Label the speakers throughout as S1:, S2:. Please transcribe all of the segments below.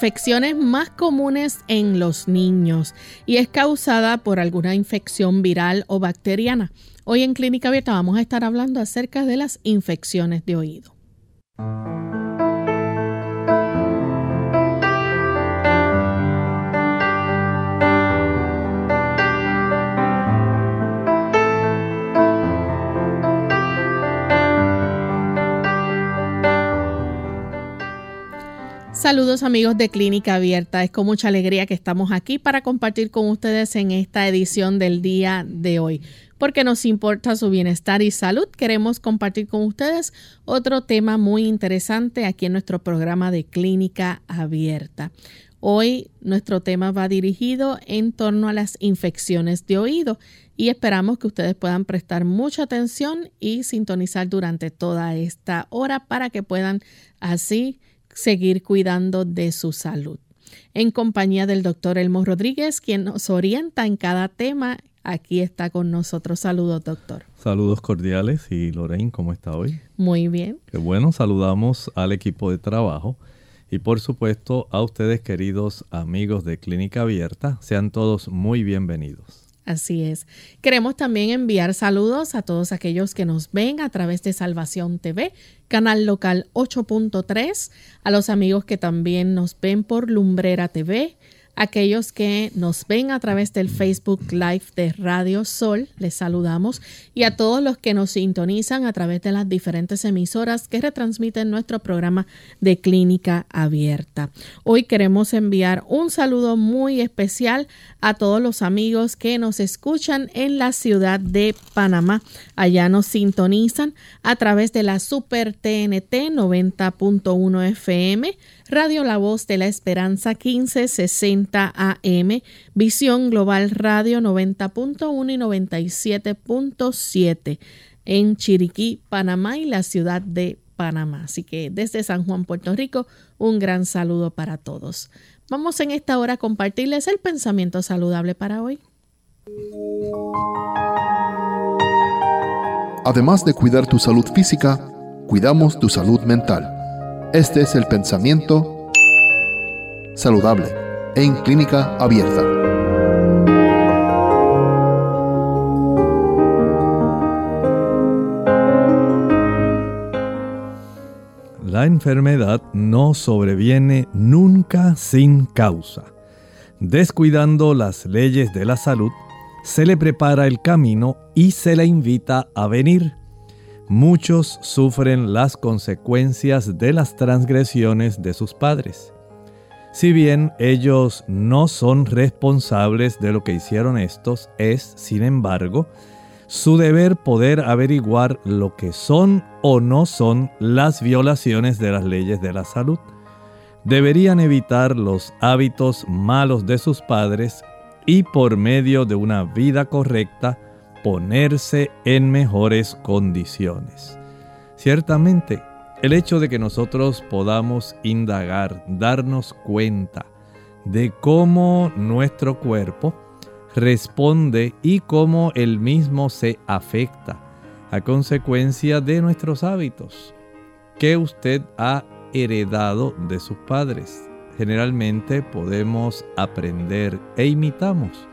S1: Afecciones más comunes en los niños y es causada por alguna infección viral o bacteriana. Hoy en Clínica Abierta vamos a estar hablando acerca de las infecciones de oído. Saludos amigos de Clínica Abierta, es con mucha alegría que estamos aquí para compartir con ustedes en esta edición del día de hoy. Porque nos importa su bienestar y salud, queremos compartir con ustedes otro tema muy interesante aquí en nuestro programa de Clínica Abierta. Hoy nuestro tema va dirigido en torno a las infecciones de oído y esperamos que ustedes puedan prestar mucha atención y sintonizar durante toda esta hora para que puedan así seguir cuidando de su salud. En compañía del doctor Elmo Rodríguez, quien nos orienta en cada tema, aquí está con nosotros. Saludos, doctor.
S2: Saludos cordiales y Lorraine, ¿cómo está hoy?
S1: Muy bien.
S2: Qué bueno, saludamos al equipo de trabajo y por supuesto a ustedes queridos amigos de Clínica Abierta. Sean todos muy bienvenidos.
S1: Así es. Queremos también enviar saludos a todos aquellos que nos ven a través de Salvación TV, canal local 8.3, a los amigos que también nos ven por Lumbrera TV, aquellos que nos ven a través del Facebook Live de Radio Sol, les saludamos, y a todos los que nos sintonizan a través de las diferentes emisoras que retransmiten nuestro programa de Clínica Abierta. Hoy queremos enviar un saludo muy especial a todos los amigos que nos escuchan en la ciudad de Panamá. Allá nos sintonizan a través de la Super TNT 90.1 FM Radio La Voz de la Esperanza 1560 AM, Visión Global Radio 90.1 y 97.7 en Chiriquí, Panamá y la ciudad de Panamá. Así que desde San Juan, Puerto Rico, un gran saludo para todos. Vamos en esta hora a compartirles el pensamiento saludable para hoy.
S3: Además de cuidar tu salud física, cuidamos tu salud mental. Este es el pensamiento saludable en clínica abierta.
S2: La enfermedad no sobreviene nunca sin causa. Descuidando las leyes de la salud, se le prepara el camino y se le invita a venir muchos sufren las consecuencias de las transgresiones de sus padres. Si bien ellos no son responsables de lo que hicieron estos, es, sin embargo, su deber poder averiguar lo que son o no son las violaciones de las leyes de la salud. Deberían evitar los hábitos malos de sus padres y por medio de una vida correcta, ponerse en mejores condiciones. Ciertamente, el hecho de que nosotros podamos indagar, darnos cuenta de cómo nuestro cuerpo responde y cómo el mismo se afecta a consecuencia de nuestros hábitos que usted ha heredado de sus padres. Generalmente podemos aprender e imitamos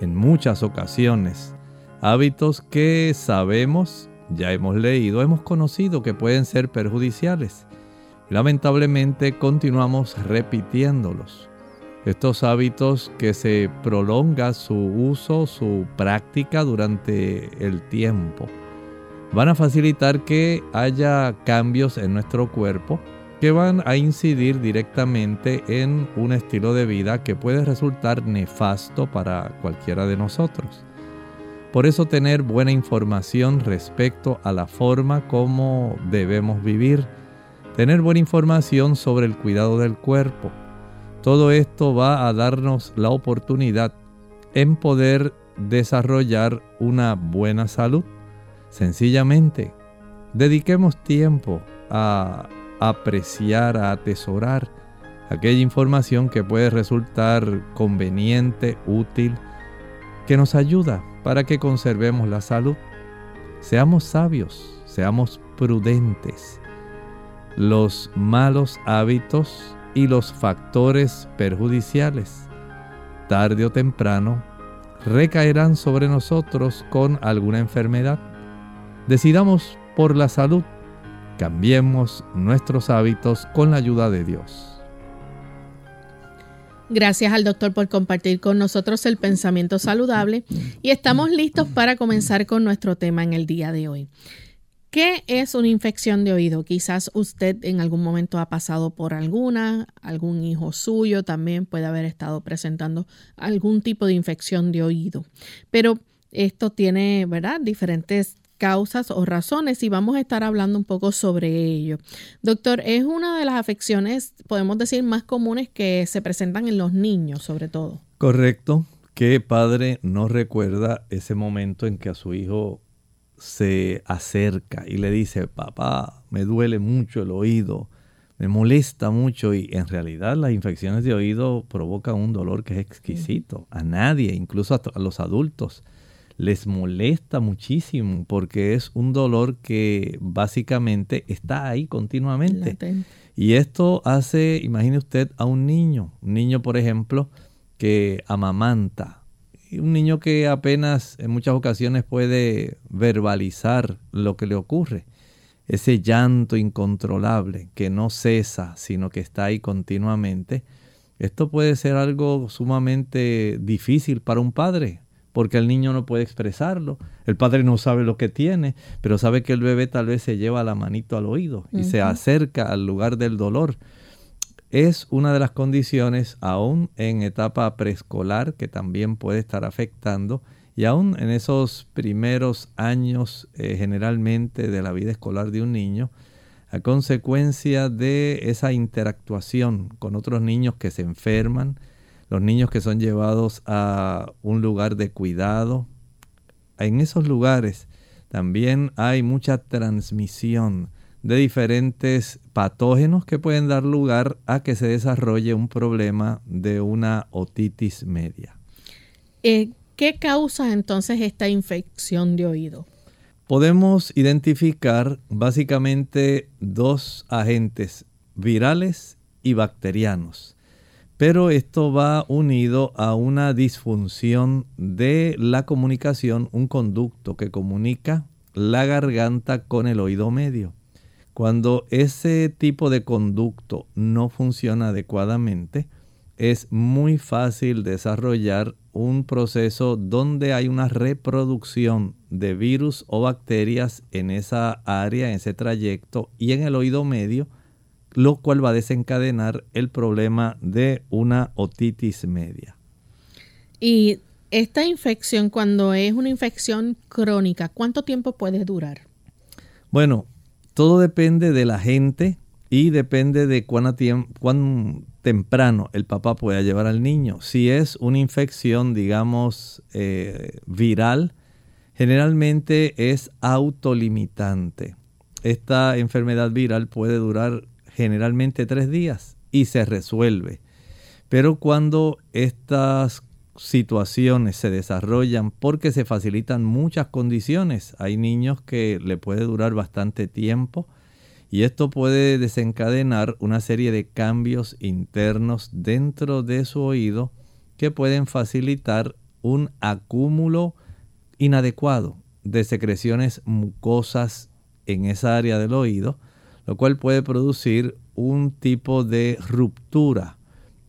S2: en muchas ocasiones hábitos que sabemos, ya hemos leído, hemos conocido que pueden ser perjudiciales. Lamentablemente continuamos repitiéndolos. Estos hábitos que se prolonga su uso, su práctica durante el tiempo, van a facilitar que haya cambios en nuestro cuerpo que van a incidir directamente en un estilo de vida que puede resultar nefasto para cualquiera de nosotros. Por eso tener buena información respecto a la forma como debemos vivir, tener buena información sobre el cuidado del cuerpo, todo esto va a darnos la oportunidad en poder desarrollar una buena salud. Sencillamente, dediquemos tiempo a apreciar, a atesorar aquella información que puede resultar conveniente, útil, que nos ayuda para que conservemos la salud. Seamos sabios, seamos prudentes. Los malos hábitos y los factores perjudiciales, tarde o temprano, recaerán sobre nosotros con alguna enfermedad. Decidamos por la salud, cambiemos nuestros hábitos con la ayuda de Dios.
S1: Gracias al doctor por compartir con nosotros el pensamiento saludable y estamos listos para comenzar con nuestro tema en el día de hoy. ¿Qué es una infección de oído? Quizás usted en algún momento ha pasado por alguna, algún hijo suyo también puede haber estado presentando algún tipo de infección de oído. Pero esto tiene, ¿verdad? Diferentes causas o razones y vamos a estar hablando un poco sobre ello. Doctor, es una de las afecciones, podemos decir, más comunes que se presentan en los niños, sobre todo.
S2: Correcto. ¿Qué padre no recuerda ese momento en que a su hijo se acerca y le dice, papá, me duele mucho el oído, me molesta mucho y en realidad las infecciones de oído provocan un dolor que es exquisito. A nadie, incluso a, los adultos, les molesta muchísimo porque es un dolor que básicamente está ahí continuamente. Y esto hace, imagine usted, a un niño, un niño por ejemplo, que amamanta, un niño que apenas en muchas ocasiones puede verbalizar lo que le ocurre. Ese llanto incontrolable que no cesa, sino que está ahí continuamente. Esto puede ser algo sumamente difícil para un padre, porque el niño no puede expresarlo. El padre no sabe lo que tiene, pero sabe que el bebé tal vez se lleva la manito al oído y se acerca al lugar del dolor es una de las condiciones aún en etapa preescolar que también puede estar afectando y aún en esos primeros años eh, generalmente de la vida escolar de un niño, a consecuencia de esa interactuación con otros niños que se enferman, los niños que son llevados a un lugar de cuidado, en esos lugares también hay mucha transmisión de diferentes patógenos que pueden dar lugar a que se desarrolle un problema de una otitis media.
S1: Eh, ¿Qué causa entonces esta infección de oído?
S2: Podemos identificar básicamente dos agentes virales y bacterianos, pero esto va unido a una disfunción de la comunicación, un conducto que comunica la garganta con el oído medio. Cuando ese tipo de conducto no funciona adecuadamente, es muy fácil desarrollar un proceso donde hay una reproducción de virus o bacterias en esa área, en ese trayecto y en el oído medio, lo cual va a desencadenar el problema de una otitis media.
S1: Y esta infección, cuando es una infección crónica, ¿cuánto tiempo puede durar?
S2: Bueno, todo depende de la gente y depende de cuán, cuán, temprano el papá pueda llevar al niño. Si es una infección, digamos, eh, viral, generalmente es autolimitante. Esta enfermedad viral puede durar generalmente tres días y se resuelve. Pero cuando estas situaciones se desarrollan porque se facilitan muchas condiciones. Hay niños que le puede durar bastante tiempo y esto puede desencadenar una serie de cambios internos dentro de su oído que pueden facilitar un acúmulo inadecuado de secreciones mucosas en esa área del oído, lo cual puede producir un tipo de ruptura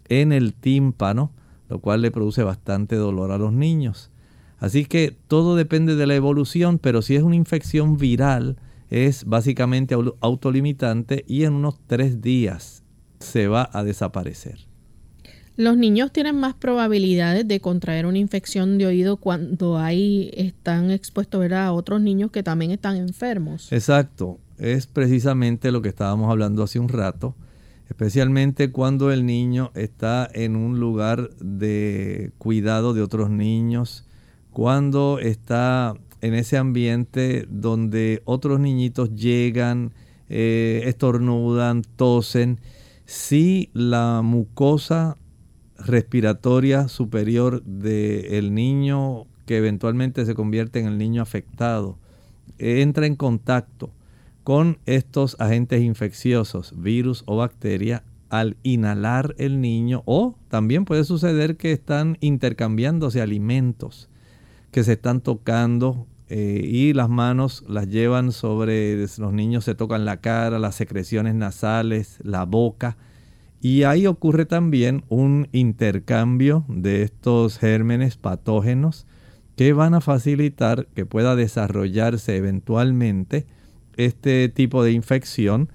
S2: en el tímpano, lo cual le produce bastante dolor a los niños. Así que todo depende de la evolución, pero si es una infección viral, es básicamente autolimitante y en unos tres días se va a desaparecer.
S1: Los niños tienen más probabilidades de contraer una infección de oído cuando ahí están expuestos a otros niños que también están enfermos.
S2: Exacto, es precisamente lo que estábamos hablando hace un rato, especialmente cuando el niño está en un lugar de cuidado de otros niños, cuando está en ese ambiente donde otros niñitos llegan, eh, estornudan, tosen, si la mucosa respiratoria superior del niño que eventualmente se convierte en el niño afectado entra en contacto con estos agentes infecciosos, virus o bacteria, al inhalar el niño o también puede suceder que están intercambiándose alimentos, que se están tocando eh, y las manos las llevan sobre los niños, se tocan la cara, las secreciones nasales, la boca. Y ahí ocurre también un intercambio de estos gérmenes patógenos que van a facilitar que pueda desarrollarse eventualmente este tipo de infección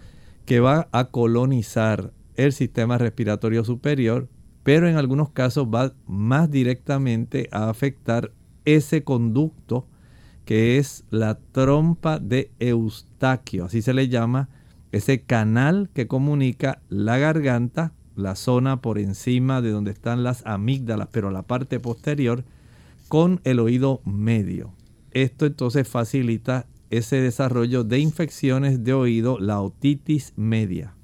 S2: que va a colonizar el sistema respiratorio superior, pero en algunos casos va más directamente a afectar ese conducto que es la trompa de Eustaquio, así se le llama, ese canal que comunica la garganta, la zona por encima de donde están las amígdalas, pero la parte posterior, con el oído medio. Esto entonces facilita ese desarrollo de infecciones de oído, la otitis media.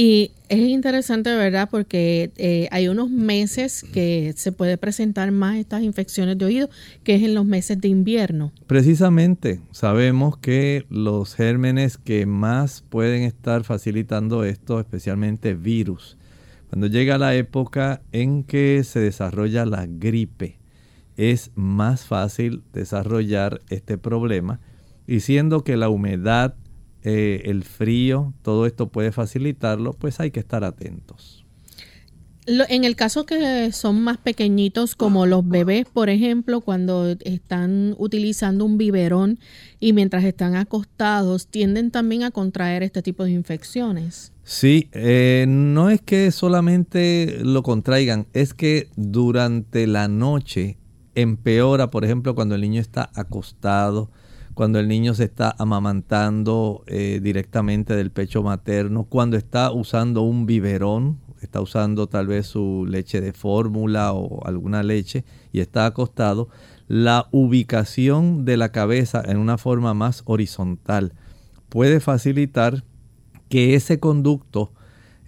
S1: Y es interesante, ¿verdad? Porque eh, hay unos meses que se puede presentar más estas infecciones de oído, que es en los meses de invierno.
S2: Precisamente, sabemos que los gérmenes que más pueden estar facilitando esto, especialmente virus, cuando llega la época en que se desarrolla la gripe, es más fácil desarrollar este problema, y siendo que la humedad eh, el frío, todo esto puede facilitarlo, pues hay que estar atentos.
S1: En el caso que son más pequeñitos, como los bebés, por ejemplo, cuando están utilizando un biberón y mientras están acostados, tienden también a contraer este tipo de infecciones.
S2: Sí, eh, no es que solamente lo contraigan, es que durante la noche empeora, por ejemplo, cuando el niño está acostado, cuando el niño se está amamantando eh, directamente del pecho materno, cuando está usando un biberón, está usando tal vez su leche de fórmula o alguna leche y está acostado, la ubicación de la cabeza en una forma más horizontal puede facilitar que ese conducto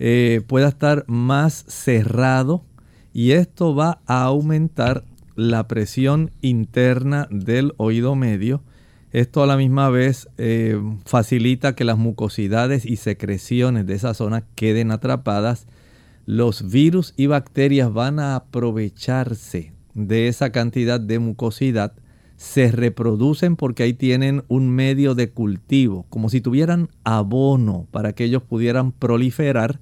S2: eh, pueda estar más cerrado y esto va a aumentar la presión interna del oído medio esto a la misma vez eh, facilita que las mucosidades y secreciones de esa zona queden atrapadas. Los virus y bacterias van a aprovecharse de esa cantidad de mucosidad. Se reproducen porque ahí tienen un medio de cultivo, como si tuvieran abono para que ellos pudieran proliferar.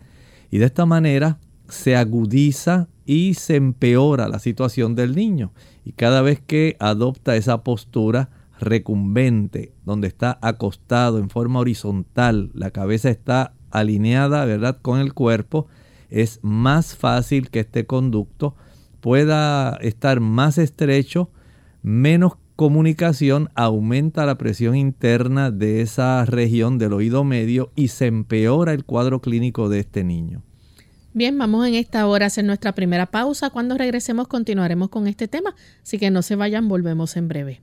S2: Y de esta manera se agudiza y se empeora la situación del niño. Y cada vez que adopta esa postura, recumbente, donde está acostado en forma horizontal, la cabeza está alineada, ¿verdad?, con el cuerpo, es más fácil que este conducto pueda estar más estrecho, menos comunicación, aumenta la presión interna de esa región del oído medio y se empeora el cuadro clínico de este niño.
S1: Bien, vamos en esta hora a hacer nuestra primera pausa. Cuando regresemos continuaremos con este tema, así que no se vayan, volvemos en breve.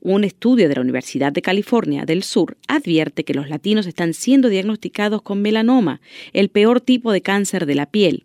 S4: Un estudio de la Universidad de California del Sur advierte que los latinos están siendo diagnosticados con melanoma, el peor tipo de cáncer de la piel,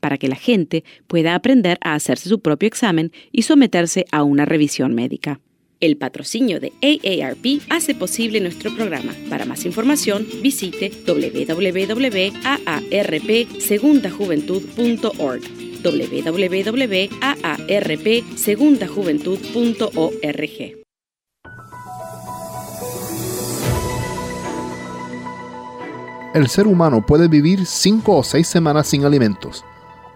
S4: para que la gente pueda aprender a hacerse su propio examen y someterse a una revisión médica. El patrocinio de AARP hace posible nuestro programa. Para más información, visite www.aarpsegundajuventud.org www.aarpsegundajuventud.org
S3: El ser humano puede vivir cinco o seis semanas sin alimentos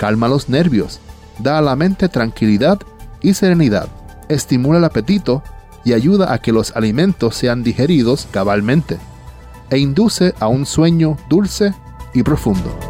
S3: calma los nervios, da a la mente tranquilidad y serenidad, estimula el apetito y ayuda a que los alimentos sean digeridos cabalmente, e induce a un sueño dulce y profundo.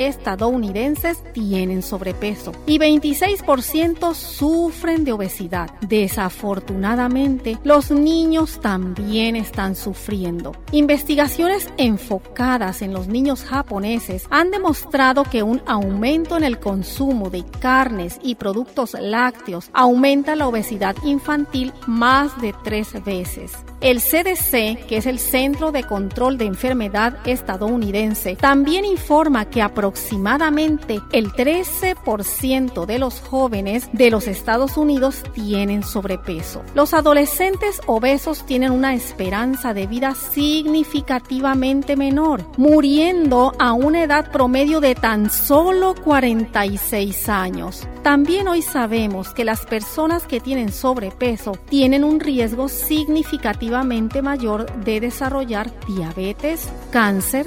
S5: estadounidenses tienen sobrepeso y 26% sufren de obesidad. Desafortunadamente, los niños también están sufriendo. Investigaciones enfocadas en los niños japoneses han demostrado que un aumento en el consumo de carnes y productos lácteos aumenta la obesidad infantil más de tres veces. El CDC, que es el Centro de Control de Enfermedad estadounidense, también informa que aproximadamente el 13% de los jóvenes de los Estados Unidos tienen sobrepeso. Los adolescentes obesos tienen una esperanza de vida significativamente menor, muriendo a una edad promedio de tan solo 46 años. También hoy sabemos que las personas que tienen sobrepeso tienen un riesgo significativo mayor de desarrollar diabetes, cáncer,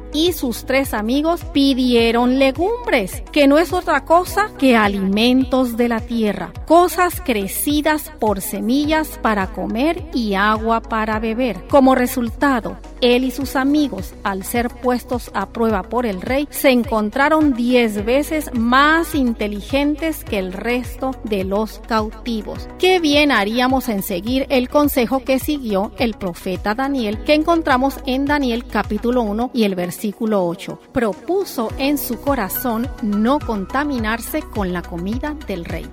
S5: y sus tres amigos pidieron legumbres, que no es otra cosa que alimentos de la tierra, cosas crecidas por semillas para comer y agua para beber. Como resultado, él y sus amigos, al ser puestos a prueba por el rey, se encontraron diez veces más inteligentes que el resto de los cautivos. Qué bien haríamos en seguir el consejo que siguió el profeta Daniel, que encontramos en Daniel capítulo 1 y el versículo 8. Propuso en su corazón no contaminarse con la comida del rey.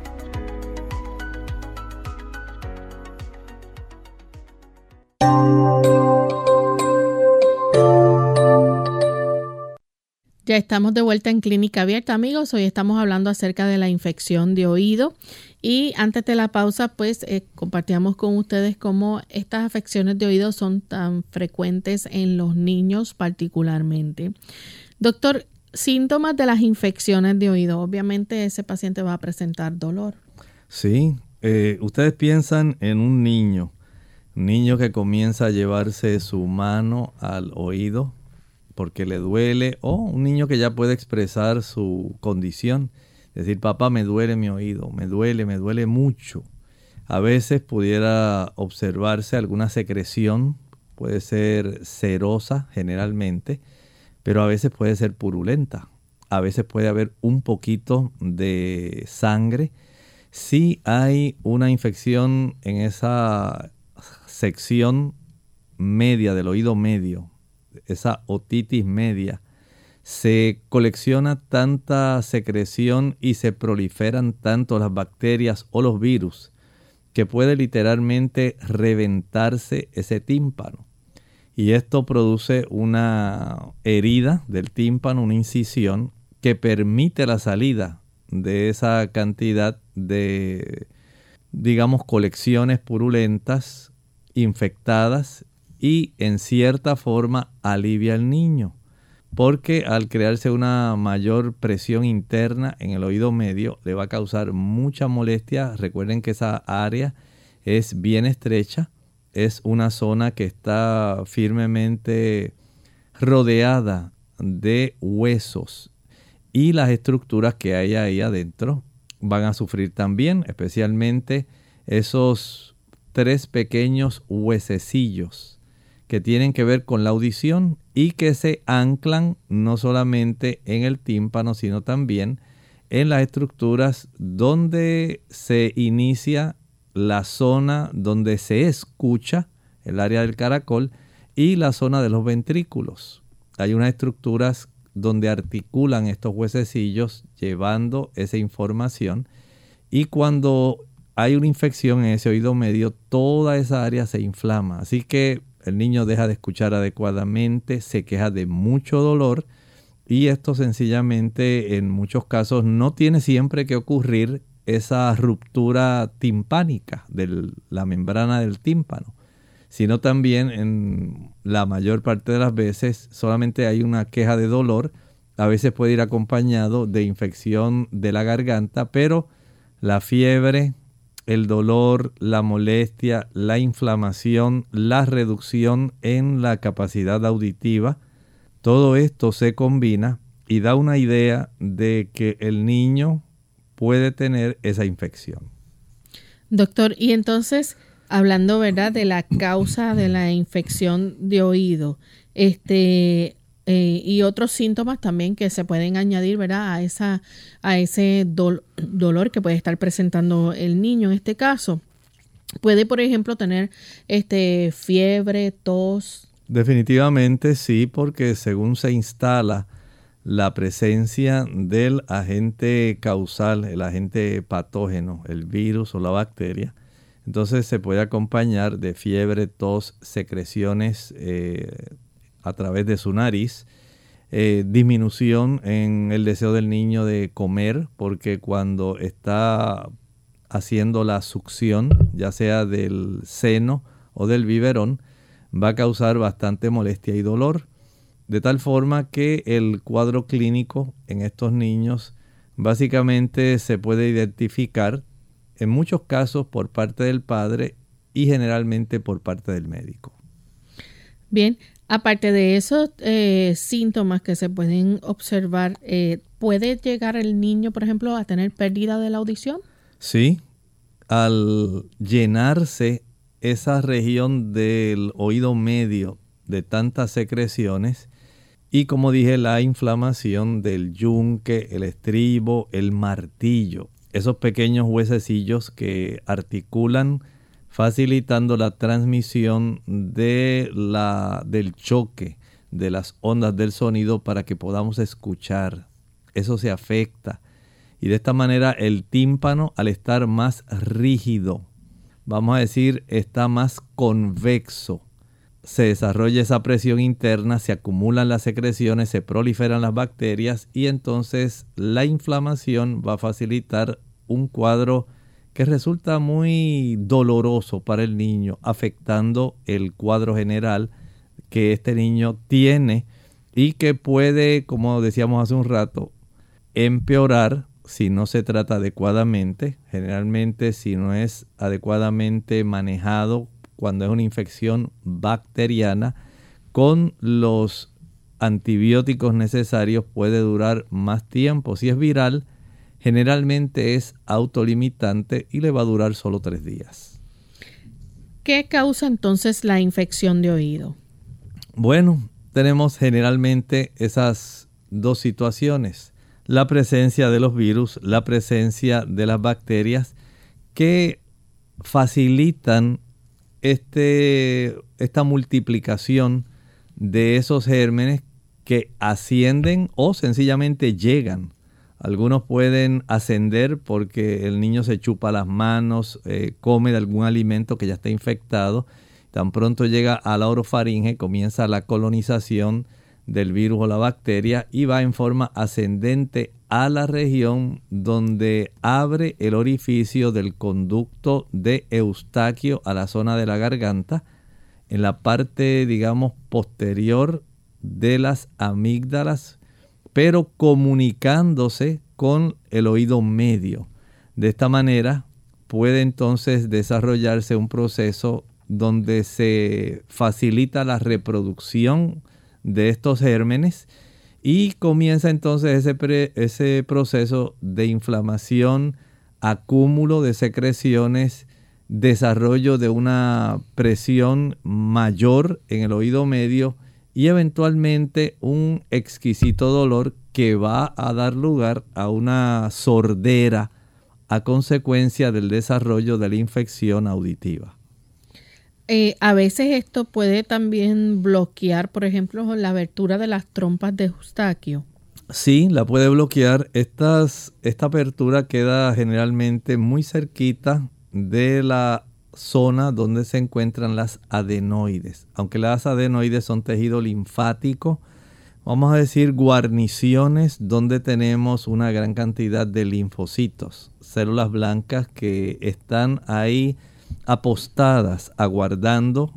S1: Ya estamos de vuelta en Clínica Abierta, amigos. Hoy estamos hablando acerca de la infección de oído. Y antes de la pausa, pues eh, compartíamos con ustedes cómo estas afecciones de oído son tan frecuentes en los niños particularmente. Doctor, síntomas de las infecciones de oído. Obviamente ese paciente va a presentar dolor.
S2: Sí, eh, ustedes piensan en un niño, un niño que comienza a llevarse su mano al oído porque le duele, o un niño que ya puede expresar su condición, decir, papá, me duele mi oído, me duele, me duele mucho. A veces pudiera observarse alguna secreción, puede ser cerosa generalmente, pero a veces puede ser purulenta. A veces puede haber un poquito de sangre. Si hay una infección en esa sección media del oído medio, esa otitis media, se colecciona tanta secreción y se proliferan tanto las bacterias o los virus que puede literalmente reventarse ese tímpano. Y esto produce una herida del tímpano, una incisión que permite la salida de esa cantidad de, digamos, colecciones purulentas, infectadas y en cierta forma alivia al niño, porque al crearse una mayor presión interna en el oído medio le va a causar mucha molestia. Recuerden que esa área es bien estrecha, es una zona que está firmemente rodeada de huesos. Y las estructuras que hay ahí adentro van a sufrir también, especialmente esos tres pequeños huesecillos que tienen que ver con la audición y que se anclan no solamente en el tímpano, sino también en las estructuras donde se inicia la zona donde se escucha, el área del caracol, y la zona de los ventrículos. Hay unas estructuras donde articulan estos huesecillos llevando esa información y cuando hay una infección en ese oído medio, toda esa área se inflama. Así que el niño deja de escuchar adecuadamente, se queja de mucho dolor y esto sencillamente en muchos casos no tiene siempre que ocurrir esa ruptura timpánica de la membrana del tímpano, sino también en la mayor parte de las veces solamente hay una queja de dolor, a veces puede ir acompañado de infección de la garganta, pero la fiebre, el dolor, la molestia, la inflamación, la reducción en la capacidad auditiva, todo esto se combina y da una idea de que el niño puede tener esa infección.
S1: Doctor, y entonces, hablando, ¿verdad?, de la causa de la infección de oído, este, eh, y otros síntomas también que se pueden añadir ¿verdad? a, esa, a ese dolor que puede estar presentando el niño en este caso. Puede, por ejemplo, tener este, fiebre, tos.
S2: Definitivamente sí, porque según se instala la presencia del agente causal, el agente patógeno, el virus o la bacteria, entonces se puede acompañar de fiebre, tos, secreciones eh, a través de su nariz, eh, disminución en el deseo del niño de comer, porque cuando está haciendo la succión, ya sea del seno o del biberón, va a causar bastante molestia y dolor, de tal forma que el cuadro clínico en estos niños básicamente se puede identificar en muchos casos por parte del padre y generalmente por parte del médico.
S1: Bien, Aparte de esos eh, síntomas que se pueden observar, eh, ¿puede llegar el niño, por ejemplo, a tener pérdida de la audición?
S2: Sí, al llenarse esa región del oído medio de tantas secreciones y como dije, la inflamación del yunque, el estribo, el martillo, esos pequeños huesecillos que articulan facilitando la transmisión de la, del choque de las ondas del sonido para que podamos escuchar. Eso se afecta. Y de esta manera el tímpano, al estar más rígido, vamos a decir, está más convexo, se desarrolla esa presión interna, se acumulan las secreciones, se proliferan las bacterias y entonces la inflamación va a facilitar un cuadro que resulta muy doloroso para el niño, afectando el cuadro general que este niño tiene y que puede, como decíamos hace un rato, empeorar si no se trata adecuadamente, generalmente si no es adecuadamente manejado cuando es una infección bacteriana, con los antibióticos necesarios puede durar más tiempo. Si es viral, generalmente es autolimitante y le va a durar solo tres días.
S1: ¿Qué causa entonces la infección de oído?
S2: Bueno, tenemos generalmente esas dos situaciones. La presencia de los virus, la presencia de las bacterias que facilitan este, esta multiplicación de esos gérmenes que ascienden o sencillamente llegan. Algunos pueden ascender porque el niño se chupa las manos, eh, come de algún alimento que ya está infectado. Tan pronto llega a la orofaringe, comienza la colonización del virus o la bacteria y va en forma ascendente a la región donde abre el orificio del conducto de Eustaquio a la zona de la garganta, en la parte, digamos, posterior de las amígdalas, pero comunicándose con el oído medio. De esta manera puede entonces desarrollarse un proceso donde se facilita la reproducción de estos gérmenes y comienza entonces ese, proceso de inflamación, acúmulo de secreciones, desarrollo de una presión mayor en el oído medio y eventualmente un exquisito dolor que va a dar lugar a una sordera a consecuencia del desarrollo de la infección auditiva.
S1: Eh, a veces esto puede también bloquear, por ejemplo, la abertura de las trompas de Eustaquio.
S2: Sí, la puede bloquear. esta apertura queda generalmente muy cerquita de la zona donde se encuentran las adenoides. Aunque las adenoides son tejido linfático, vamos a decir guarniciones donde tenemos una gran cantidad de linfocitos, células blancas que están ahí apostadas, aguardando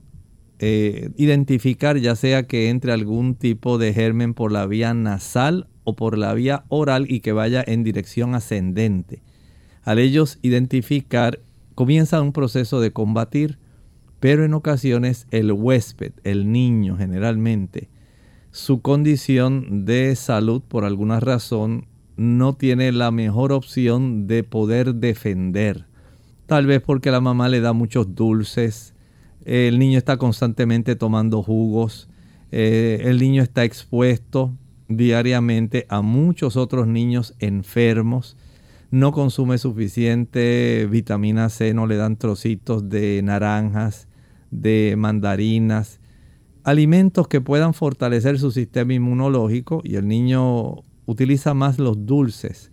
S2: eh, identificar ya sea que entre algún tipo de germen por la vía nasal o por la vía oral y que vaya en dirección ascendente. Al ellos identificar, comienza un proceso de combatir, pero en ocasiones el huésped, el niño generalmente, su condición de salud por alguna razón no tiene la mejor opción de poder defender. Tal vez porque la mamá le da muchos dulces, el niño está constantemente tomando jugos, eh, el niño está expuesto diariamente a muchos otros niños enfermos, no consume suficiente vitamina C, no le dan trocitos de naranjas, de mandarinas, alimentos que puedan fortalecer su sistema inmunológico y el niño utiliza más los dulces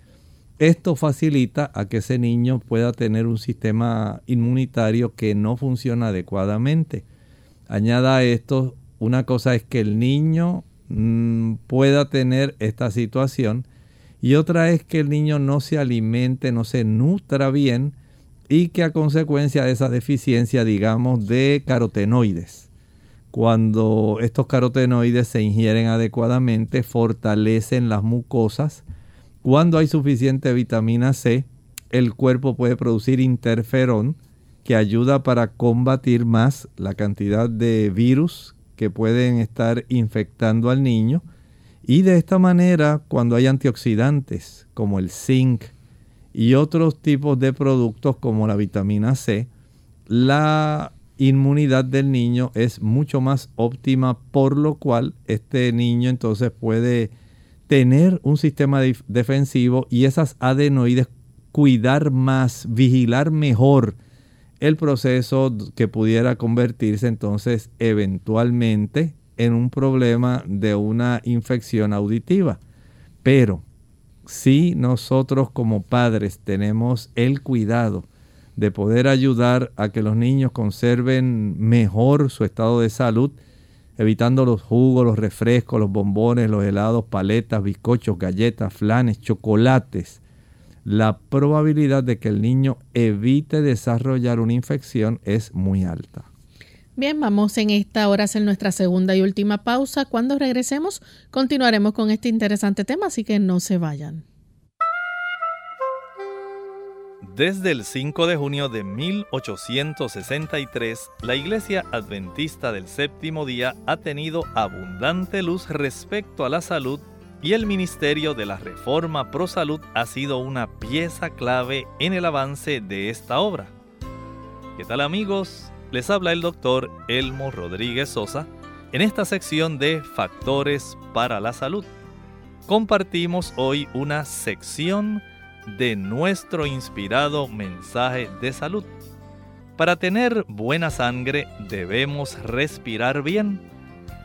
S2: esto facilita a que ese niño pueda tener un sistema inmunitario que no funciona adecuadamente. Añada a esto, una cosa es que el niño mm, pueda tener esta situación y otra es que el niño no se alimente, no se nutra bien y que a consecuencia de esa deficiencia, digamos, de carotenoides, cuando estos carotenoides se ingieren adecuadamente, fortalecen las mucosas, cuando hay suficiente vitamina C, el cuerpo puede producir interferón que ayuda para combatir más la cantidad de virus que pueden estar infectando al niño. Y de esta manera, cuando hay antioxidantes como el zinc y otros tipos de productos como la vitamina C, la inmunidad del niño es mucho más óptima, por lo cual este niño entonces puede tener un sistema defensivo y esas adenoides cuidar más, vigilar mejor el proceso que pudiera convertirse entonces eventualmente en un problema de una infección auditiva. Pero si nosotros como padres tenemos el cuidado de poder ayudar a que los niños conserven mejor su estado de salud, evitando los jugos, los refrescos, los bombones, los helados, paletas, bizcochos, galletas, flanes, chocolates, la probabilidad de que el niño evite desarrollar una infección es muy alta.
S1: Bien, vamos en esta hora a hacer nuestra segunda y última pausa. Cuando regresemos, continuaremos con este interesante tema, así que no se vayan.
S2: Desde el 5 de junio de 1863, la Iglesia Adventista del Séptimo Día ha tenido abundante luz respecto a la salud y el Ministerio de la Reforma Pro Salud ha sido una pieza clave en el avance de esta obra. ¿Qué tal amigos? Les habla el doctor Elmo Rodríguez Sosa en esta sección de Factores para la Salud. Compartimos hoy una sección de nuestro inspirado mensaje de salud. Para tener buena sangre debemos respirar bien.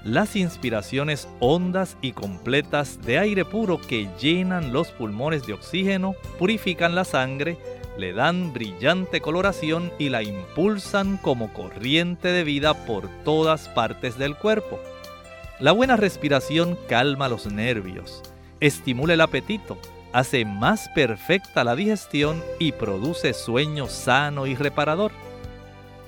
S2: Las inspiraciones hondas y completas de aire puro que llenan los pulmones de oxígeno purifican la sangre, le dan brillante coloración y la impulsan como corriente de vida por todas partes del cuerpo. La buena respiración calma los nervios, estimula el apetito, hace más perfecta la digestión y produce sueño sano y reparador.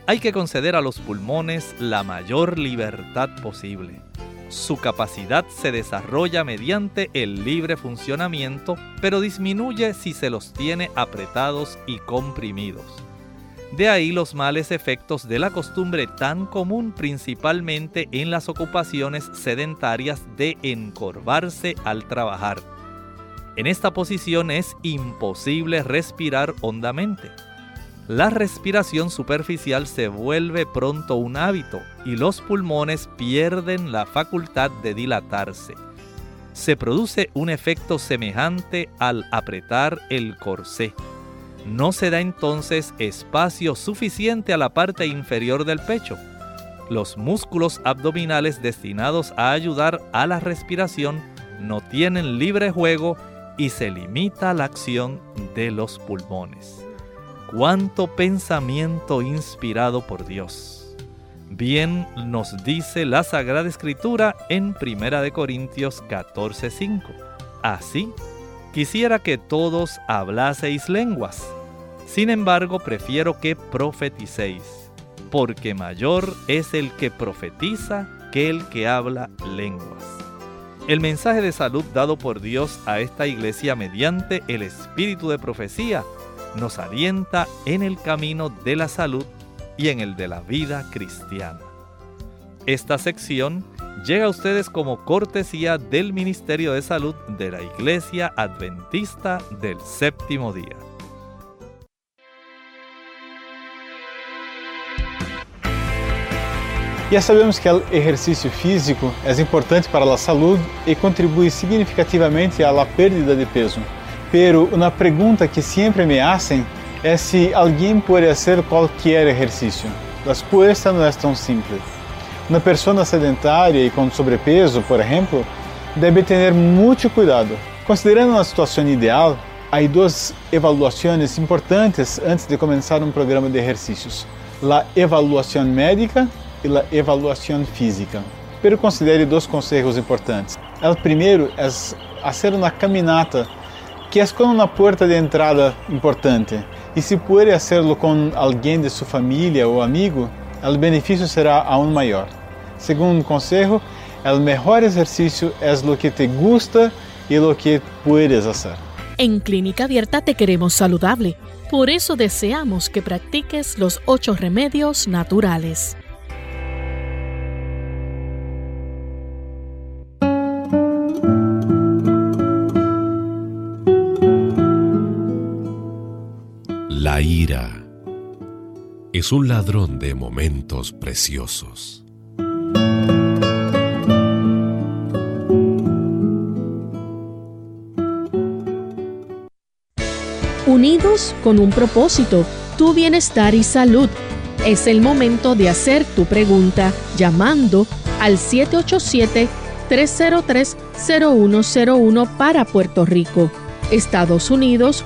S2: Hay que conceder a los pulmones la mayor libertad posible. Su capacidad se desarrolla mediante el libre funcionamiento, pero disminuye si se los tiene apretados y comprimidos. De ahí los males efectos de la costumbre tan común principalmente en las ocupaciones sedentarias de encorvarse al trabajar en esta posición es imposible respirar hondamente. La respiración superficial se vuelve pronto un hábito y los pulmones pierden la facultad de dilatarse. Se produce un efecto semejante al apretar el corsé. No se da entonces espacio suficiente a la parte inferior del pecho. Los músculos abdominales destinados a ayudar a la respiración no tienen libre juego y se limita la acción de los pulmones. Cuánto pensamiento inspirado por Dios. Bien nos dice la Sagrada Escritura en 1 Corintios 14:5. Así, quisiera que todos hablaseis lenguas. Sin embargo, prefiero que profeticéis, porque mayor es el que profetiza que el que habla lenguas. El mensaje de salud dado por Dios a esta iglesia mediante el espíritu de profecía nos alienta en el camino de la salud y en el de la vida cristiana. Esta sección llega a ustedes como cortesía del Ministerio de Salud de la Iglesia Adventista del Séptimo Día.
S6: Já sabemos que o exercício físico é importante para a saúde e contribui significativamente à perda de peso. Pero uma pergunta que sempre me hacen é se alguém pode fazer qualquer exercício. A resposta não é tão simples. Uma pessoa sedentária e com sobrepeso, por exemplo, deve ter muito cuidado. Considerando uma situação ideal, há duas avaliações importantes antes de começar um programa de exercícios: a avaliação médica e a avaliação física. Pero considere dois conselhos importantes. O primeiro é fazer uma caminata, que é como uma porta de entrada importante. E se pode fazê-lo com alguém de sua família ou amigo, o benefício será aún maior. Segundo conselho, o melhor exercício é o que te gusta e o que puedes fazer.
S1: En Clínica Abierta te queremos saludable. Por eso deseamos que practiques los ocho remedios naturales.
S7: Es un ladrón de momentos preciosos.
S1: Unidos con un propósito, tu bienestar y salud. Es el momento de hacer tu pregunta llamando al 787-303-0101 para Puerto Rico, Estados Unidos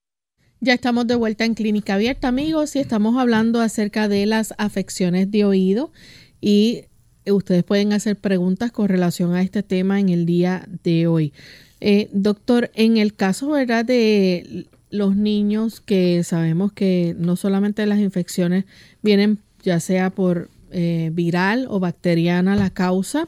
S1: Ya estamos de vuelta en Clínica Abierta, amigos, y estamos hablando acerca de las afecciones de oído y ustedes pueden hacer preguntas con relación a este tema en el día de hoy. Eh, doctor, en el caso ¿verdad? de los niños que sabemos que no solamente las infecciones vienen ya sea por eh, viral o bacteriana la causa,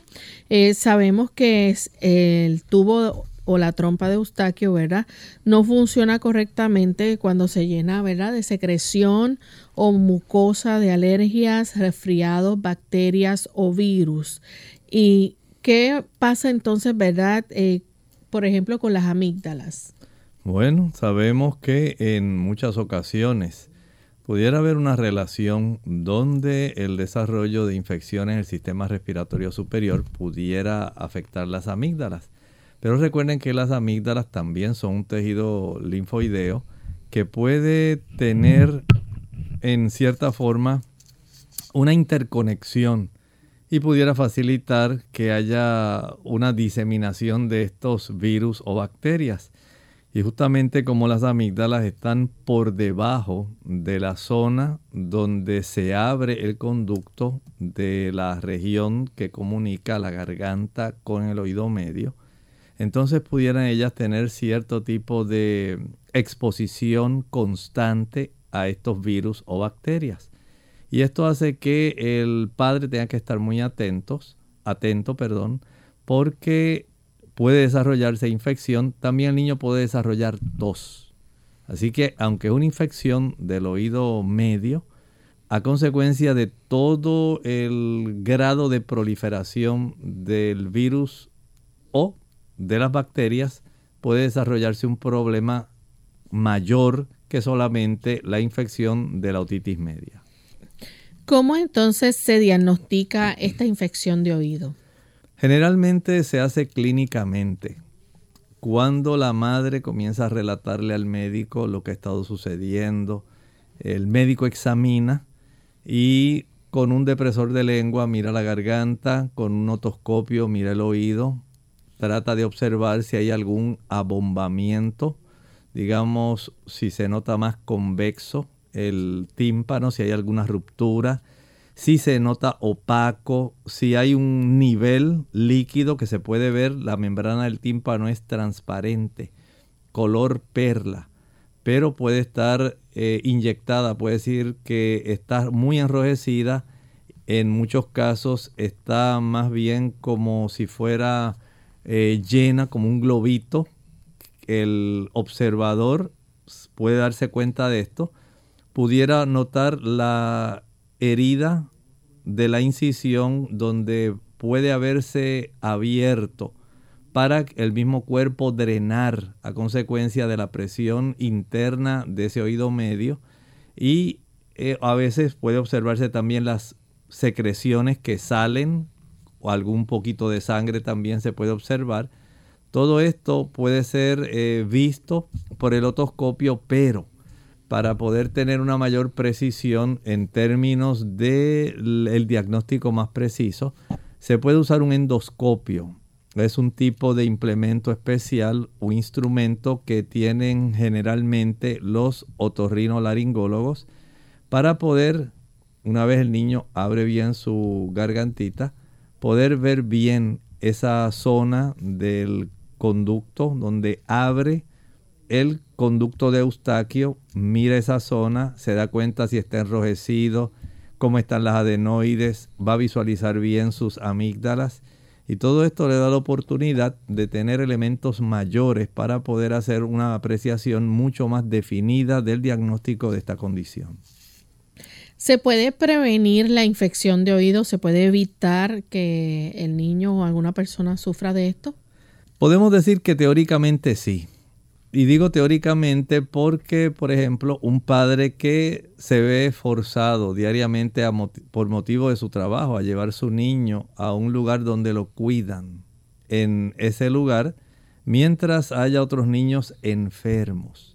S1: eh, sabemos que es el tubo o la trompa de Eustaquio, ¿verdad? No funciona correctamente cuando se llena, ¿verdad? De secreción o mucosa de alergias, resfriados, bacterias o virus. ¿Y qué pasa entonces, verdad? Eh, por ejemplo, con las amígdalas.
S2: Bueno, sabemos que en muchas ocasiones pudiera haber una relación donde el desarrollo de infecciones en el sistema respiratorio superior pudiera afectar las amígdalas. Pero recuerden que las amígdalas también son un tejido linfoideo que puede tener en cierta forma una interconexión y pudiera facilitar que haya una diseminación de estos virus o bacterias. Y justamente como las amígdalas están por debajo de la zona donde se abre el conducto de la región que comunica la garganta con el oído medio, entonces pudieran ellas tener cierto tipo de exposición constante a estos virus o bacterias. Y esto hace que el padre tenga que estar muy atentos, atento, perdón, porque puede desarrollarse infección, también el niño puede desarrollar tos. Así que aunque es una infección del oído medio, a consecuencia de todo el grado de proliferación del virus o de las bacterias puede desarrollarse un problema mayor que solamente la infección de la otitis media.
S1: ¿Cómo entonces se diagnostica esta infección de oído?
S2: Generalmente se hace clínicamente. Cuando la madre comienza a relatarle al médico lo que ha estado sucediendo, el médico examina y con un depresor de lengua mira la garganta, con un otoscopio mira el oído, trata de observar si hay algún abombamiento, digamos, si se nota más convexo el tímpano, si hay alguna ruptura, si se nota opaco, si hay un nivel líquido que se puede ver, la membrana del tímpano es transparente, color perla, pero puede estar eh, inyectada, puede decir que está muy enrojecida, en muchos casos está más bien como si fuera eh, llena como un globito. El observador puede darse cuenta de esto. Pudiera notar la herida de la incisión donde puede haberse abierto para el mismo cuerpo drenar a consecuencia de la presión interna de ese oído medio y eh, a veces puede observarse también las secreciones que salen o algún poquito de sangre también se puede observar. Todo esto puede ser eh, visto por el otoscopio, pero para poder tener una mayor precisión en términos del diagnóstico más preciso, se puede usar un endoscopio. Es un tipo de implemento especial, un instrumento que tienen generalmente los otorrinolaringólogos para poder, una vez el niño abre bien su gargantita, poder ver bien esa zona del conducto donde abre el conducto de Eustaquio, mira esa zona, se da cuenta si está enrojecido, cómo están las adenoides, va a visualizar bien sus amígdalas y todo esto le da la oportunidad de tener elementos mayores para poder hacer una apreciación mucho más definida del diagnóstico de esta condición.
S1: ¿Se puede prevenir la infección de oído? ¿Se puede evitar que el niño o alguna persona sufra de esto?
S2: Podemos decir que teóricamente sí. Y digo teóricamente porque, por ejemplo, un padre que se ve forzado diariamente por motivo de su trabajo a llevar su niño a un lugar donde lo cuidan en ese lugar mientras haya otros niños enfermos.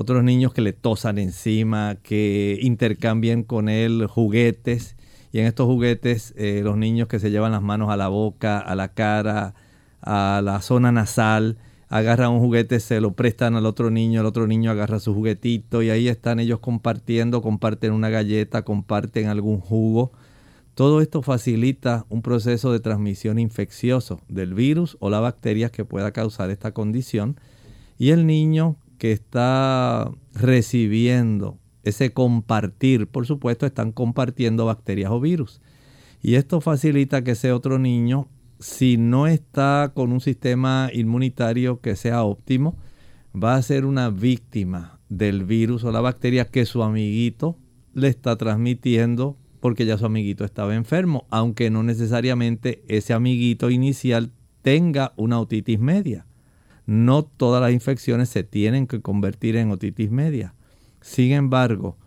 S2: Otros niños que le tosan encima, que intercambien con él juguetes. Y en estos juguetes eh, los niños que se llevan las manos a la boca, a la cara, a la zona nasal, agarran un juguete, se lo prestan al otro niño, el otro niño agarra su juguetito y ahí están ellos compartiendo, comparten una galleta, comparten algún jugo. Todo esto facilita un proceso de transmisión infeccioso del virus o la bacteria que pueda causar esta condición. Y el niño que está recibiendo ese compartir, por supuesto, están compartiendo bacterias o virus. Y esto facilita que ese otro niño, si no está con un sistema inmunitario que sea óptimo, va a ser una víctima del virus o la bacteria que su amiguito le está transmitiendo porque ya su amiguito estaba enfermo, aunque no necesariamente ese amiguito inicial tenga una otitis media. No todas las infecciones se tienen que convertir en otitis media. Sin embargo,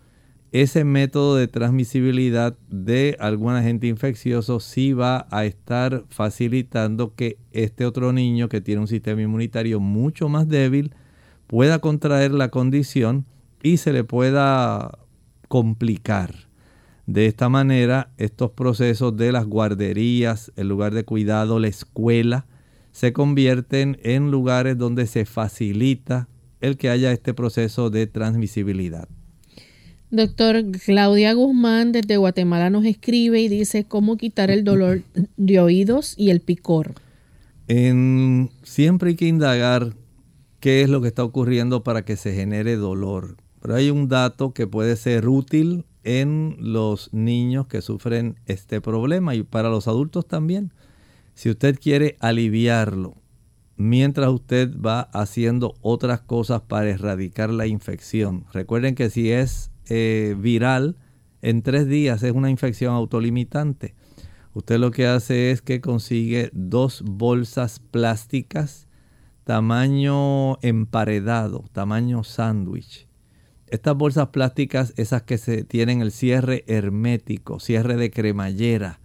S2: ese método de transmisibilidad de algún agente infeccioso sí va a estar facilitando que este otro niño que tiene un sistema inmunitario mucho más débil pueda contraer la condición y se le pueda complicar. De esta manera, estos procesos de las guarderías, el lugar de cuidado, la escuela, se convierten en lugares donde se facilita el que haya este proceso de transmisibilidad.
S1: Doctor Claudia Guzmán desde Guatemala nos escribe y dice cómo quitar el dolor de oídos y el picor.
S2: En, siempre hay que indagar qué es lo que está ocurriendo para que se genere dolor. Pero hay un dato que puede ser útil en los niños que sufren este problema y para los adultos también. Si usted quiere aliviarlo mientras usted va haciendo otras cosas para erradicar la infección. Recuerden que si es eh, viral, en tres días es una infección autolimitante. Usted lo que hace es que consigue dos bolsas plásticas tamaño emparedado, tamaño sándwich estas bolsas plásticas, esas que se tienen el cierre hermético, cierre de cremallera,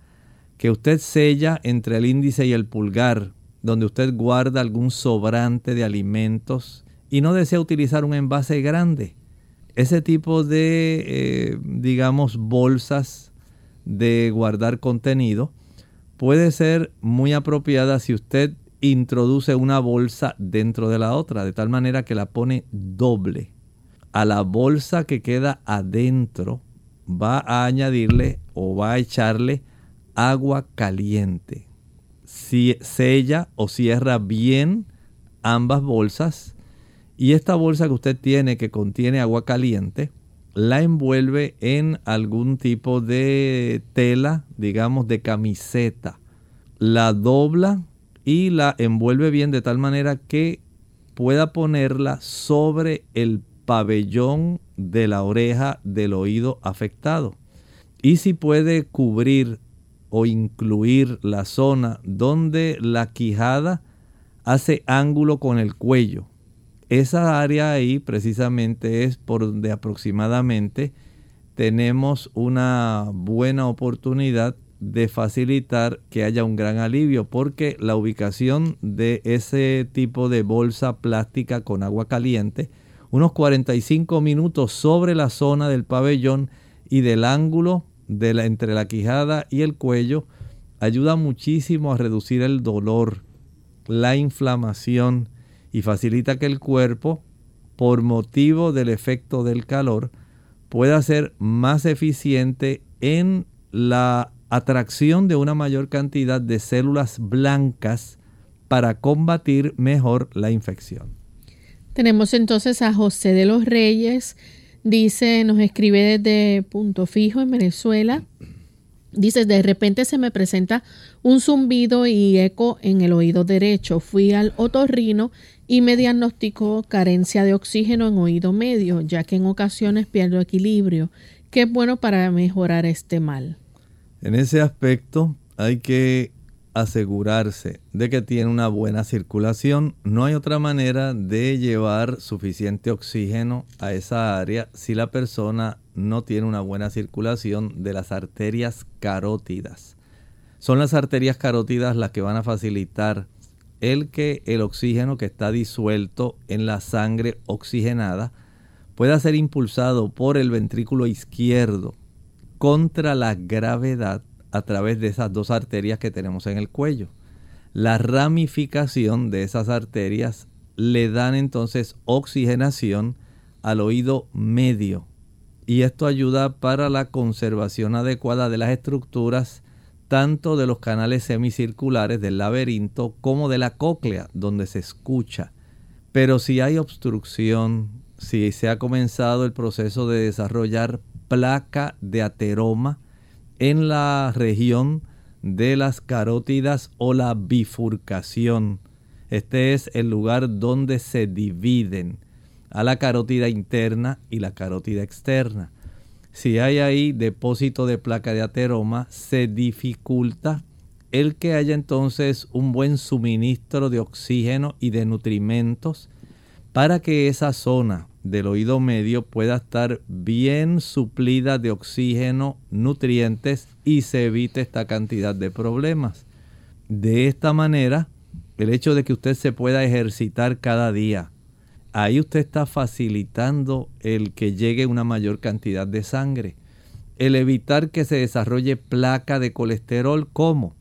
S2: que usted sella entre el índice y el pulgar, donde usted guarda algún sobrante de alimentos y no desea utilizar un envase grande. Ese tipo de, eh, digamos, bolsas de guardar contenido puede ser muy apropiada si usted introduce una bolsa dentro de la otra, de tal manera que la pone doble a la bolsa que queda adentro va a añadirle o va a echarle agua caliente. Si sella o cierra bien ambas bolsas y esta bolsa que usted tiene que contiene agua caliente, la envuelve en algún tipo de tela, digamos de camiseta. La dobla y la envuelve bien de tal manera que pueda ponerla sobre el pabellón de la oreja del oído afectado. Y si puede cubrir o incluir la zona donde la quijada hace ángulo con el cuello. Esa área ahí precisamente es por donde aproximadamente tenemos una buena oportunidad de facilitar que haya un gran alivio porque la ubicación de ese tipo de bolsa plástica con agua caliente unos 45 minutos sobre la zona del pabellón y del ángulo de la, entre la quijada y el cuello ayuda muchísimo a reducir el dolor, la inflamación y facilita que el cuerpo, por motivo del efecto del calor, pueda ser más eficiente en la atracción de una mayor cantidad de células blancas para combatir mejor la infección.
S1: Tenemos entonces a José de los Reyes. Dice, nos escribe desde Punto Fijo en Venezuela. Dice, de repente se me presenta un zumbido y eco en el oído derecho. Fui al otorrino y me diagnosticó carencia de oxígeno en oído medio, ya que en ocasiones pierdo equilibrio. ¿Qué es bueno para mejorar este mal?
S2: En ese aspecto hay que asegurarse de que tiene una buena circulación. No hay otra manera de llevar suficiente oxígeno a esa área si la persona no tiene una buena circulación de las arterias carótidas. Son las arterias carótidas las que van a facilitar el que el oxígeno que está disuelto en la sangre oxigenada pueda ser impulsado por el ventrículo izquierdo contra la gravedad a través de esas dos arterias que tenemos en el cuello. La ramificación de esas arterias le dan entonces oxigenación al oído medio y esto ayuda para la conservación adecuada de las estructuras tanto de los canales semicirculares del laberinto como de la cóclea donde se escucha. Pero si hay obstrucción, si se ha comenzado el proceso de desarrollar placa de ateroma en la región de las carótidas o la bifurcación. Este es el lugar donde se dividen a la carótida interna y la carótida externa. Si hay ahí depósito de placa de ateroma, se dificulta el que haya entonces un buen suministro de oxígeno y de nutrimentos para que esa zona del oído medio pueda estar bien suplida de oxígeno, nutrientes y se evite esta cantidad de problemas. De esta manera, el hecho de que usted se pueda ejercitar cada día, ahí usted está facilitando el que llegue una mayor cantidad de sangre. El evitar que se desarrolle placa de colesterol, ¿cómo?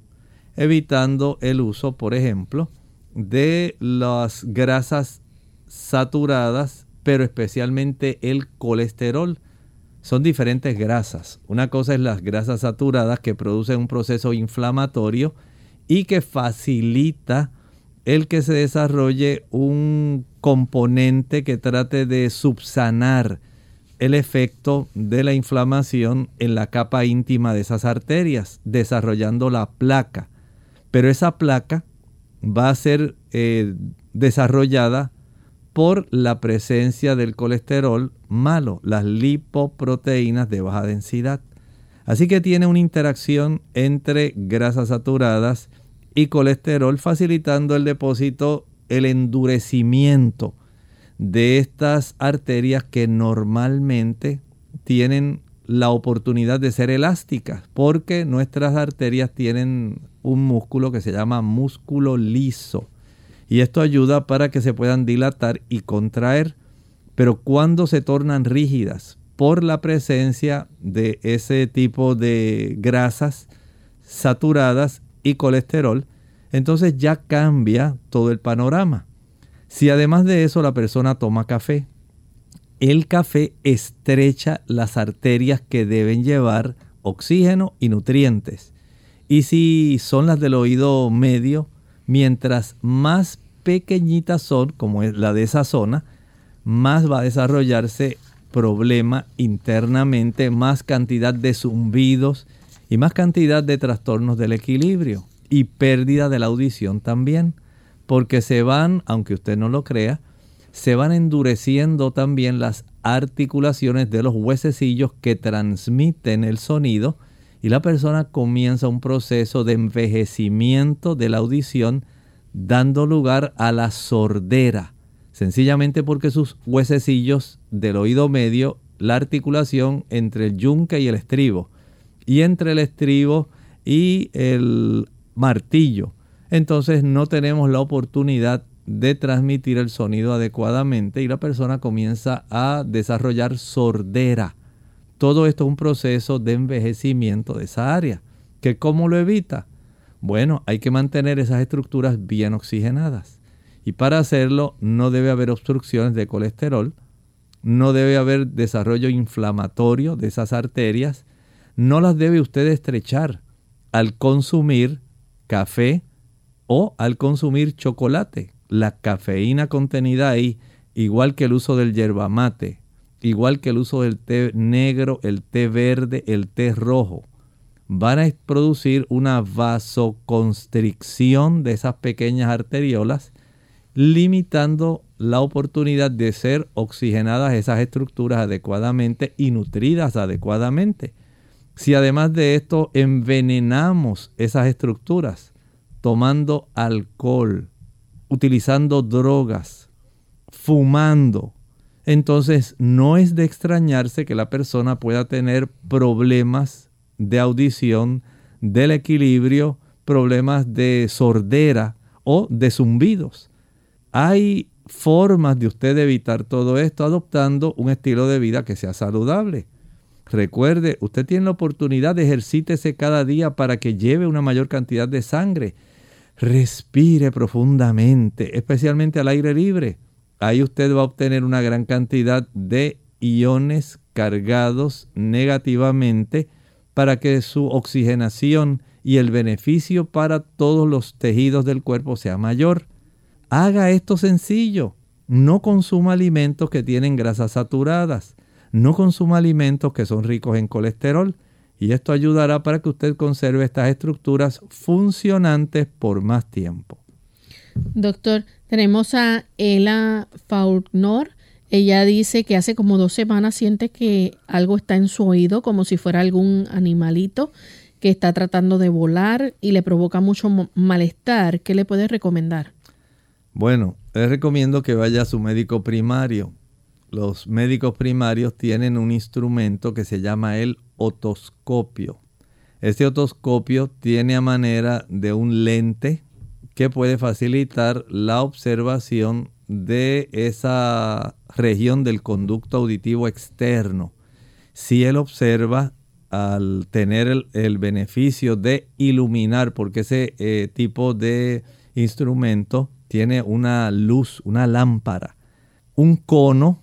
S2: Evitando el uso, por ejemplo, de las grasas saturadas pero especialmente el colesterol. Son diferentes grasas. Una cosa es las grasas saturadas que producen un proceso inflamatorio y que facilita el que se desarrolle un componente que trate de subsanar el efecto de la inflamación en la capa íntima de esas arterias, desarrollando la placa. Pero esa placa va a ser eh, desarrollada por la presencia del colesterol malo, las lipoproteínas de baja densidad. Así que tiene una interacción entre grasas saturadas y colesterol, facilitando el depósito, el endurecimiento de estas arterias que normalmente tienen la oportunidad de ser elásticas, porque nuestras arterias tienen un músculo que se llama músculo liso y esto ayuda para que se puedan dilatar y contraer. Pero cuando se tornan rígidas por la presencia de ese tipo de grasas saturadas y colesterol, entonces ya cambia todo el panorama. Si además de eso la persona toma café, el café estrecha las arterias que deben llevar oxígeno y nutrientes. Y si son las del oído medio, mientras más pequeñitas son, como es la de esa zona, más va a desarrollarse problema internamente, más cantidad de zumbidos y más cantidad de trastornos del equilibrio y pérdida de la audición también, porque se van, aunque usted no lo crea, se van endureciendo también las articulaciones de los huesecillos que transmiten el sonido y la persona comienza un proceso de envejecimiento de la audición dando lugar a la sordera, sencillamente porque sus huesecillos del oído medio, la articulación entre el yunque y el estribo, y entre el estribo y el martillo, entonces no tenemos la oportunidad de transmitir el sonido adecuadamente y la persona comienza a desarrollar sordera. Todo esto es un proceso de envejecimiento de esa área. ¿Que ¿Cómo lo evita? Bueno, hay que mantener esas estructuras bien oxigenadas. Y para hacerlo no debe haber obstrucciones de colesterol, no debe haber desarrollo inflamatorio de esas arterias, no las debe usted estrechar al consumir café o al consumir chocolate. La cafeína contenida ahí, igual que el uso del yerba mate, igual que el uso del té negro, el té verde, el té rojo, van a producir una vasoconstricción de esas pequeñas arteriolas, limitando la oportunidad de ser oxigenadas esas estructuras adecuadamente y nutridas adecuadamente. Si además de esto envenenamos esas estructuras tomando alcohol, utilizando drogas, fumando, entonces no es de extrañarse que la persona pueda tener problemas de audición, del equilibrio, problemas de sordera o de zumbidos. Hay formas de usted evitar todo esto adoptando un estilo de vida que sea saludable. Recuerde, usted tiene la oportunidad de ejercítese cada día para que lleve una mayor cantidad de sangre. Respire profundamente, especialmente al aire libre. Ahí usted va a obtener una gran cantidad de iones cargados negativamente para que su oxigenación y el beneficio para todos los tejidos del cuerpo sea mayor. Haga esto sencillo. No consuma alimentos que tienen grasas saturadas. No consuma alimentos que son ricos en colesterol. Y esto ayudará para que usted conserve estas estructuras funcionantes por más tiempo.
S1: Doctor, tenemos a Ela Faulknor. Ella dice que hace como dos semanas siente que algo está en su oído, como si fuera algún animalito que está tratando de volar y le provoca mucho malestar. ¿Qué le puede recomendar?
S2: Bueno, les recomiendo que vaya a su médico primario. Los médicos primarios tienen un instrumento que se llama el otoscopio. Este otoscopio tiene a manera de un lente que puede facilitar la observación de esa región del conducto auditivo externo. Si él observa al tener el, beneficio de iluminar, porque ese eh, tipo de instrumento tiene una luz, una lámpara, un cono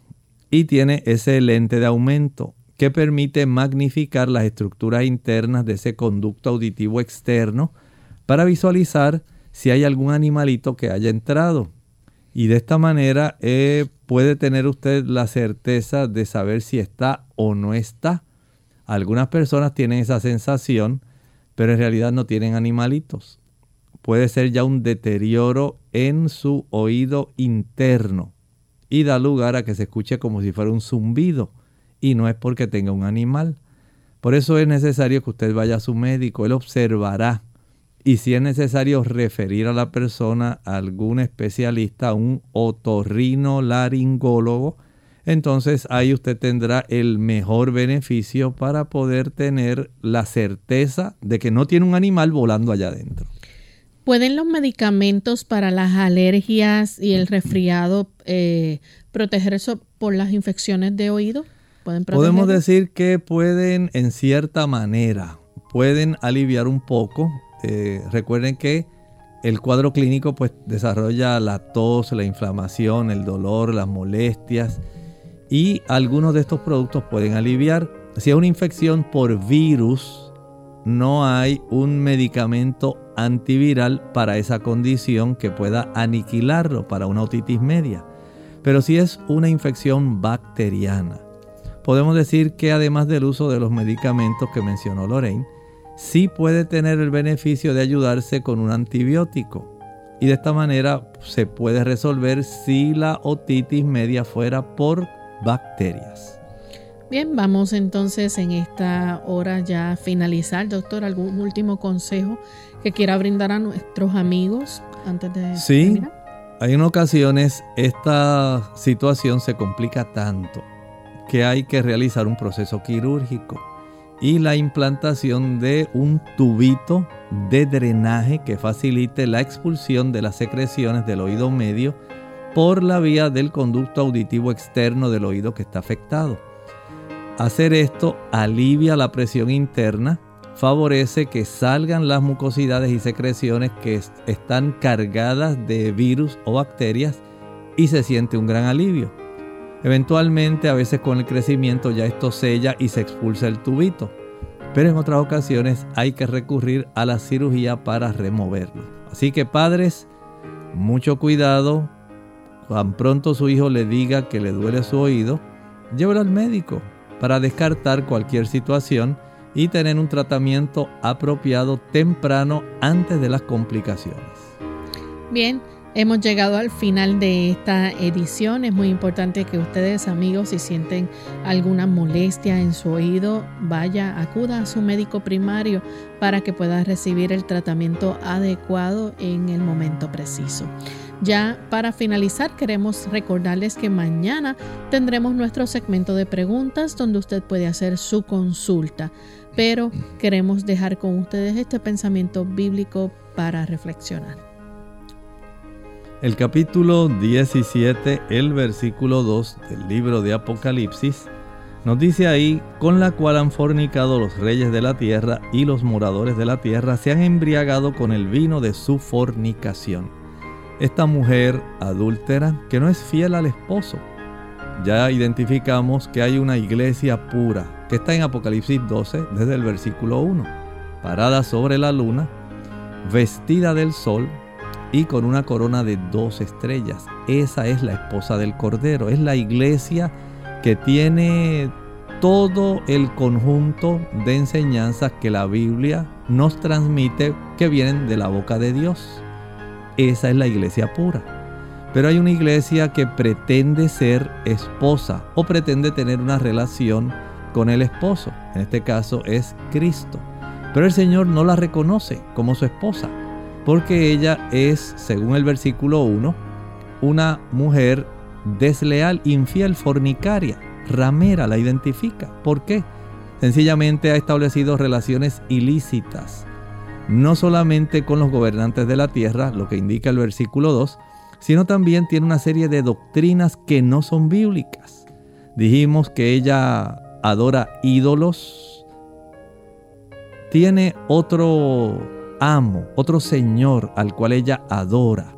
S2: y tiene ese lente de aumento que permite magnificar las estructuras internas de ese conducto auditivo externo para visualizar si hay algún animalito que haya entrado. Y de esta manera eh, puede tener usted la certeza de saber si está o no está. Algunas personas tienen esa sensación, pero en realidad no tienen animalitos puede ser ya un deterioro en su oído interno y da lugar a que se escuche como si fuera un zumbido y no es porque tenga un animal. Por eso es necesario que usted vaya a su médico, él observará y si es necesario referir a la persona a algún especialista, un otorrino laringólogo, entonces ahí usted tendrá el mejor beneficio para poder tener la certeza de que no tiene un animal volando allá adentro.
S1: ¿Pueden los medicamentos para las alergias y el resfriado eh, proteger eso por las infecciones de oído?
S2: Podemos decir que pueden en cierta manera, pueden aliviar un poco. Eh, recuerden que el cuadro clínico pues desarrolla la tos, la inflamación, el dolor, las molestias y algunos de estos productos pueden aliviar. Si es una infección por virus, no hay un medicamento antiviral para esa condición que pueda aniquilarlo para una otitis media. Pero si es una infección bacteriana, podemos decir que además del uso de los medicamentos que mencionó Lorraine, sí puede tener el beneficio de ayudarse con un antibiótico. Y de esta manera se puede resolver si la otitis media fuera por bacterias.
S1: Bien, vamos entonces en esta hora ya a finalizar. Doctor, ¿algún último consejo que quiera brindar a nuestros amigos antes de
S2: Sí, hay en ocasiones esta situación se complica tanto que hay que realizar un proceso quirúrgico y la implantación de un tubito de drenaje que facilite la expulsión de las secreciones del oído medio por la vía del conducto auditivo externo del oído que está afectado. Hacer esto alivia la presión interna favorece que salgan las mucosidades y secreciones que están cargadas de virus o bacterias y se siente un gran alivio. Eventualmente, a veces con el crecimiento ya esto sella y se expulsa el tubito, pero en otras ocasiones hay que recurrir a la cirugía para removerlo. Así que padres, mucho cuidado. Tan pronto su hijo le diga que le duele su oído, llévelo al médico para descartar cualquier situación y tener un tratamiento apropiado temprano antes de las complicaciones.
S1: Bien, hemos llegado al final de esta edición. Es muy importante que ustedes, amigos, si sienten alguna molestia en su oído, vaya, acuda a su médico primario para que pueda recibir el tratamiento adecuado en el momento preciso. Ya para finalizar, queremos recordarles que mañana tendremos nuestro segmento de preguntas donde usted puede hacer su consulta pero queremos dejar con ustedes este pensamiento bíblico para reflexionar.
S2: El capítulo 17, el versículo 2 del libro de Apocalipsis, nos dice ahí, con la cual han fornicado los reyes de la tierra y los moradores de la tierra se han embriagado con el vino de su fornicación. Esta mujer adúltera que no es fiel al esposo. Ya identificamos que hay una iglesia pura, que está en Apocalipsis 12 desde el versículo 1, parada sobre la luna, vestida del sol y con una corona de dos estrellas. Esa es la esposa del Cordero, es la iglesia que tiene todo el conjunto de enseñanzas que la Biblia nos transmite que vienen de la boca de Dios. Esa es la iglesia pura. Pero hay una iglesia que pretende ser esposa o pretende tener una relación con el esposo. En este caso es Cristo. Pero el Señor no la reconoce como su esposa porque ella es, según el versículo 1, una mujer desleal, infiel, fornicaria. Ramera la identifica. ¿Por qué? Sencillamente ha establecido relaciones ilícitas, no solamente con los gobernantes de la tierra, lo que indica el versículo 2, sino también tiene una serie de doctrinas que no son bíblicas. Dijimos que ella adora ídolos, tiene otro amo, otro señor al cual ella adora.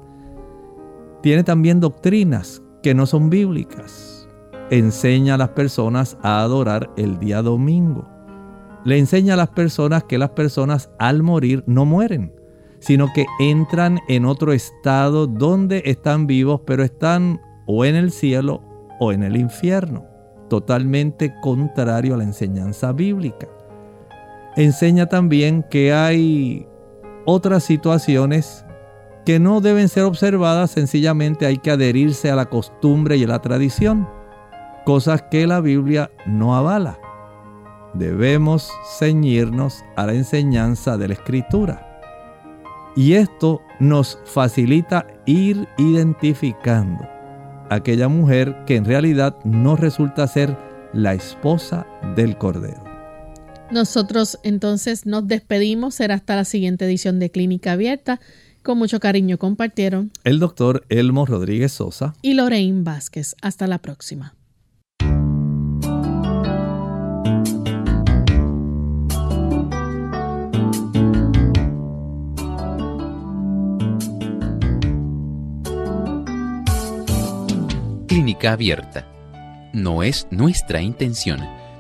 S2: Tiene también doctrinas que no son bíblicas enseña a las personas a adorar el día domingo. Le enseña a las personas que las personas al morir no mueren, sino que entran en otro estado donde están vivos, pero están o en el cielo o en el infierno, totalmente contrario a la enseñanza bíblica. Enseña también que hay otras situaciones que no deben ser observadas, sencillamente hay que adherirse a la costumbre y a la tradición cosas que la Biblia no avala. Debemos ceñirnos a la enseñanza de la Escritura. Y esto nos facilita ir identificando aquella mujer que en realidad no resulta ser la esposa del Cordero.
S1: Nosotros entonces nos despedimos, será hasta la siguiente edición de Clínica Abierta. Con mucho cariño compartieron
S2: el doctor Elmo Rodríguez Sosa
S1: y Lorraine Vázquez. Hasta la próxima.
S8: Clínica abierta. No es nuestra intención